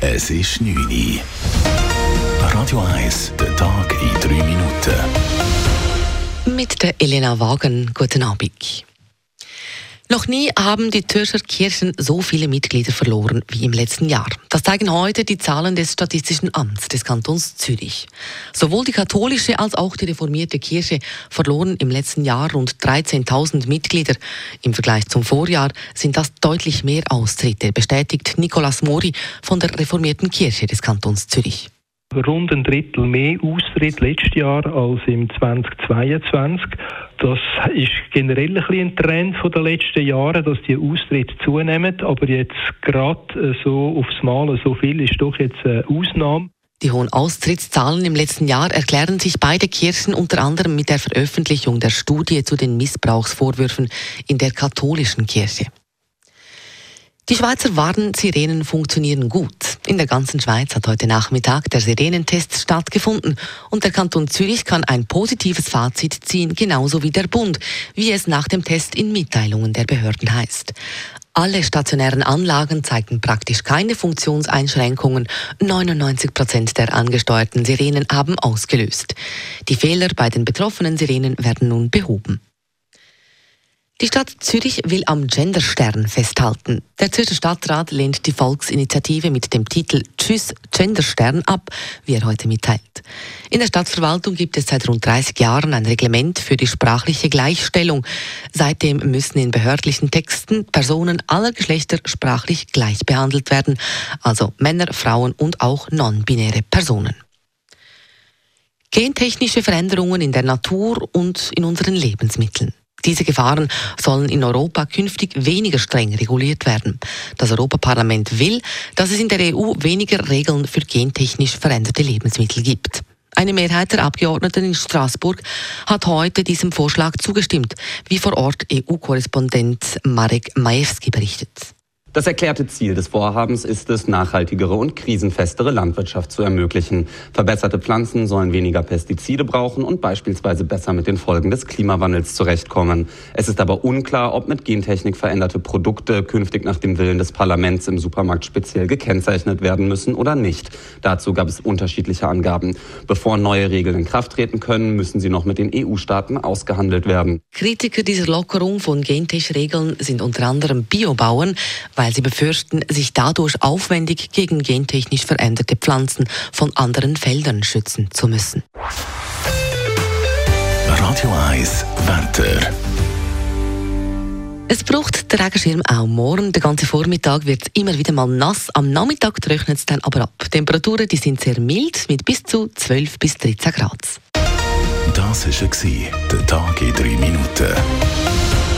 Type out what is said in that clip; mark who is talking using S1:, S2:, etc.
S1: Es ist 9 Uhr. Radio 1, der Tag in 3 Minuten.
S2: Mit der Elena Wagen, guten Abend. Noch nie haben die Zürcher Kirchen so viele Mitglieder verloren wie im letzten Jahr. Das zeigen heute die Zahlen des Statistischen Amts des Kantons Zürich. Sowohl die katholische als auch die reformierte Kirche verloren im letzten Jahr rund 13.000 Mitglieder. Im Vergleich zum Vorjahr sind das deutlich mehr Austritte, bestätigt Nicolas Mori von der reformierten Kirche des Kantons Zürich
S3: rund ein Drittel mehr Austritt letztes Jahr als im 2022. Das ist generell ein, ein Trend von den letzten Jahren, dass die Austritte zunehmen, aber jetzt gerade äh, so aufs Mal so viel ist doch jetzt eine Ausnahme.
S2: Die hohen Austrittszahlen im letzten Jahr erklären sich beide Kirchen unter anderem mit der Veröffentlichung der Studie zu den Missbrauchsvorwürfen in der katholischen Kirche. Die Schweizer Warnsirenen funktionieren gut. In der ganzen Schweiz hat heute Nachmittag der Sirenentest stattgefunden und der Kanton Zürich kann ein positives Fazit ziehen, genauso wie der Bund, wie es nach dem Test in Mitteilungen der Behörden heißt. Alle stationären Anlagen zeigten praktisch keine Funktionseinschränkungen. 99 Prozent der angesteuerten Sirenen haben ausgelöst. Die Fehler bei den betroffenen Sirenen werden nun behoben. Die Stadt Zürich will am Genderstern festhalten. Der Zürcher Stadtrat lehnt die Volksinitiative mit dem Titel Tschüss Genderstern ab, wie er heute mitteilt. In der Stadtverwaltung gibt es seit rund 30 Jahren ein Reglement für die sprachliche Gleichstellung. Seitdem müssen in behördlichen Texten Personen aller Geschlechter sprachlich gleich behandelt werden, also Männer, Frauen und auch non-binäre Personen. Gentechnische Veränderungen in der Natur und in unseren Lebensmitteln. Diese Gefahren sollen in Europa künftig weniger streng reguliert werden. Das Europaparlament will, dass es in der EU weniger Regeln für gentechnisch veränderte Lebensmittel gibt. Eine Mehrheit der Abgeordneten in Straßburg hat heute diesem Vorschlag zugestimmt, wie vor Ort EU-Korrespondent Marek Majewski berichtet.
S4: Das erklärte Ziel des Vorhabens ist es, nachhaltigere und krisenfestere Landwirtschaft zu ermöglichen. Verbesserte Pflanzen sollen weniger Pestizide brauchen und beispielsweise besser mit den Folgen des Klimawandels zurechtkommen. Es ist aber unklar, ob mit Gentechnik veränderte Produkte künftig nach dem Willen des Parlaments im Supermarkt speziell gekennzeichnet werden müssen oder nicht. Dazu gab es unterschiedliche Angaben. Bevor neue Regeln in Kraft treten können, müssen sie noch mit den EU-Staaten ausgehandelt werden.
S2: Kritiker dieser Lockerung von Gentech-Regeln sind unter anderem Biobauern, weil sie befürchten, sich dadurch aufwendig gegen gentechnisch veränderte Pflanzen von anderen Feldern schützen zu müssen.
S1: Radio 1 Wetter.
S2: Es braucht der Regenschirm auch morgen. Der ganze Vormittag wird immer wieder mal nass. Am Nachmittag trocknet es dann aber ab. Die Temperaturen die sind sehr mild mit bis zu 12 bis 13 Grad.
S1: Das war der Tag in drei Minuten.